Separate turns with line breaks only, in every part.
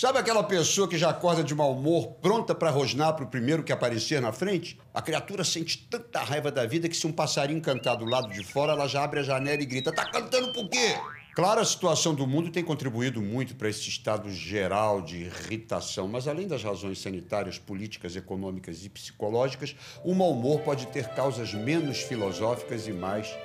Sabe aquela pessoa que já acorda de mau humor, pronta para rosnar para o primeiro que aparecer na frente? A criatura sente tanta raiva da vida que se um passarinho cantar do lado de fora, ela já abre a janela e grita: Tá cantando por quê? Claro, a situação do mundo tem contribuído muito para esse estado geral de irritação, mas além das razões sanitárias, políticas, econômicas e psicológicas, o mau humor pode ter causas menos filosóficas e mais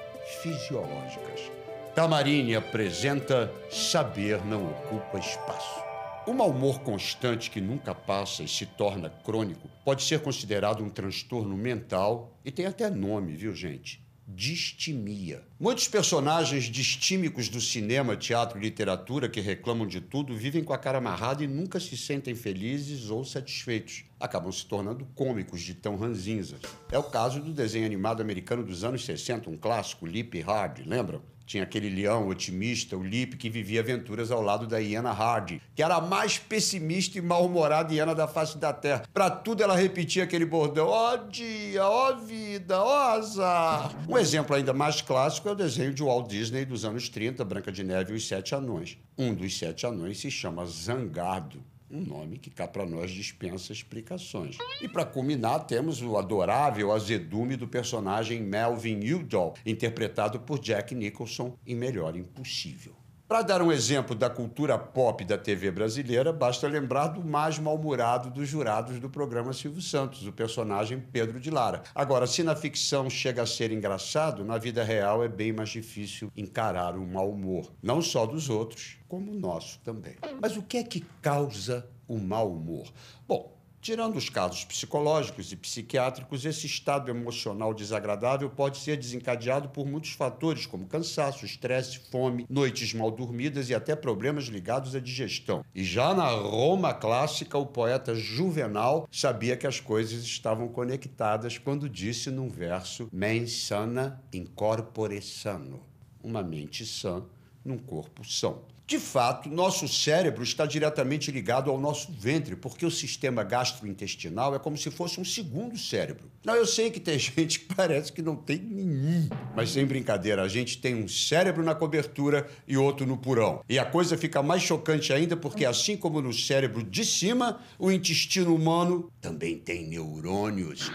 fisiológicas. Tamarini apresenta Saber não ocupa espaço. O mau humor constante que nunca passa e se torna crônico pode ser considerado um transtorno mental e tem até nome, viu, gente? distimia. Muitos personagens distímicos do cinema, teatro e literatura que reclamam de tudo vivem com a cara amarrada e nunca se sentem felizes ou satisfeitos. Acabam se tornando cômicos de tão ranzinzas. É o caso do desenho animado americano dos anos 60, um clássico, Lip Hard, lembram? Tinha aquele leão otimista, o Lip, que vivia aventuras ao lado da Iana Hardy, que era a mais pessimista e mal-humorada hiena da face da Terra. Para tudo ela repetia aquele bordão: ó oh, dia, ó oh, vida, ó oh, azar. Um exemplo ainda mais clássico é o desenho de Walt Disney dos anos 30, Branca de Neve e os Sete Anões. Um dos Sete Anões se chama Zangardo um nome que cá para nós dispensa explicações. E para culminar, temos o adorável azedume do personagem Melvin Udall, interpretado por Jack Nicholson em Melhor Impossível. Para dar um exemplo da cultura pop da TV brasileira, basta lembrar do mais mal-humorado dos jurados do programa Silvio Santos, o personagem Pedro de Lara. Agora, se na ficção chega a ser engraçado, na vida real é bem mais difícil encarar o mau humor, não só dos outros, como o nosso também. Mas o que é que causa o mau humor? Bom, Tirando os casos psicológicos e psiquiátricos, esse estado emocional desagradável pode ser desencadeado por muitos fatores, como cansaço, estresse, fome, noites mal dormidas e até problemas ligados à digestão. E já na Roma clássica, o poeta Juvenal sabia que as coisas estavam conectadas quando disse num verso: Mens sana in corpore sano. Uma mente sã num corpo são. De fato, nosso cérebro está diretamente ligado ao nosso ventre, porque o sistema gastrointestinal é como se fosse um segundo cérebro. Não, eu sei que tem gente que parece que não tem nenhum, mas sem brincadeira, a gente tem um cérebro na cobertura e outro no purão. E a coisa fica mais chocante ainda porque, assim como no cérebro de cima, o intestino humano também tem neurônios.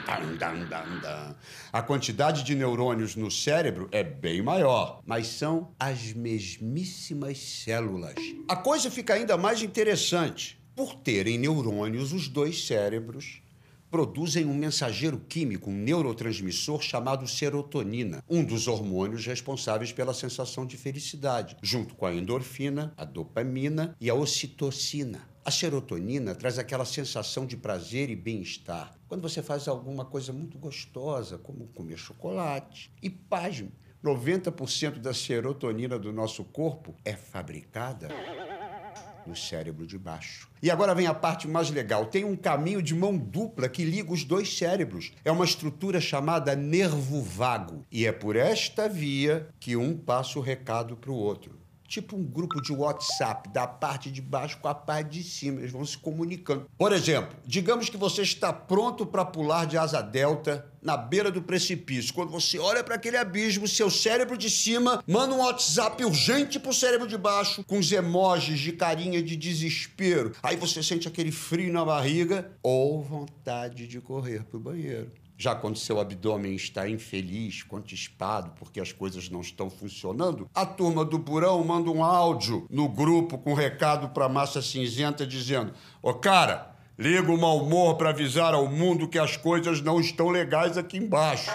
A quantidade de neurônios no cérebro é bem maior, mas são as mesmíssimas células. A coisa fica ainda mais interessante. Por terem neurônios, os dois cérebros produzem um mensageiro químico, um neurotransmissor chamado serotonina, um dos hormônios responsáveis pela sensação de felicidade, junto com a endorfina, a dopamina e a ocitocina. A serotonina traz aquela sensação de prazer e bem-estar quando você faz alguma coisa muito gostosa, como comer chocolate. E pasme, 90% da serotonina do nosso corpo é fabricada no cérebro de baixo. E agora vem a parte mais legal. Tem um caminho de mão dupla que liga os dois cérebros. É uma estrutura chamada nervo vago. E é por esta via que um passa o recado para o outro tipo um grupo de WhatsApp da parte de baixo com a parte de cima. Eles vão se comunicando. Por exemplo, digamos que você está pronto para pular de asa delta na beira do precipício. Quando você olha para aquele abismo, seu cérebro de cima manda um WhatsApp urgente pro cérebro de baixo com os emojis de carinha de desespero. Aí você sente aquele frio na barriga ou vontade de correr pro banheiro. Já quando seu abdômen está infeliz, contispado, porque as coisas não estão funcionando, a turma do Purão manda um áudio no grupo com recado para a massa cinzenta dizendo: Ô cara, liga o mau humor para avisar ao mundo que as coisas não estão legais aqui embaixo.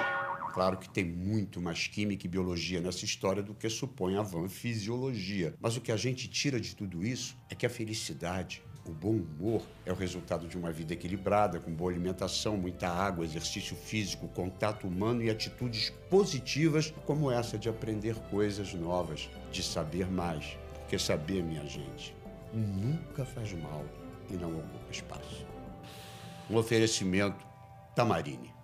Claro que tem muito mais química e biologia nessa história do que supõe a van fisiologia. Mas o que a gente tira de tudo isso é que a felicidade o bom humor é o resultado de uma vida equilibrada, com boa alimentação, muita água, exercício físico, contato humano e atitudes positivas, como essa de aprender coisas novas, de saber mais. Porque saber, minha gente, nunca faz mal e não ocupa espaço. Um oferecimento Tamarine.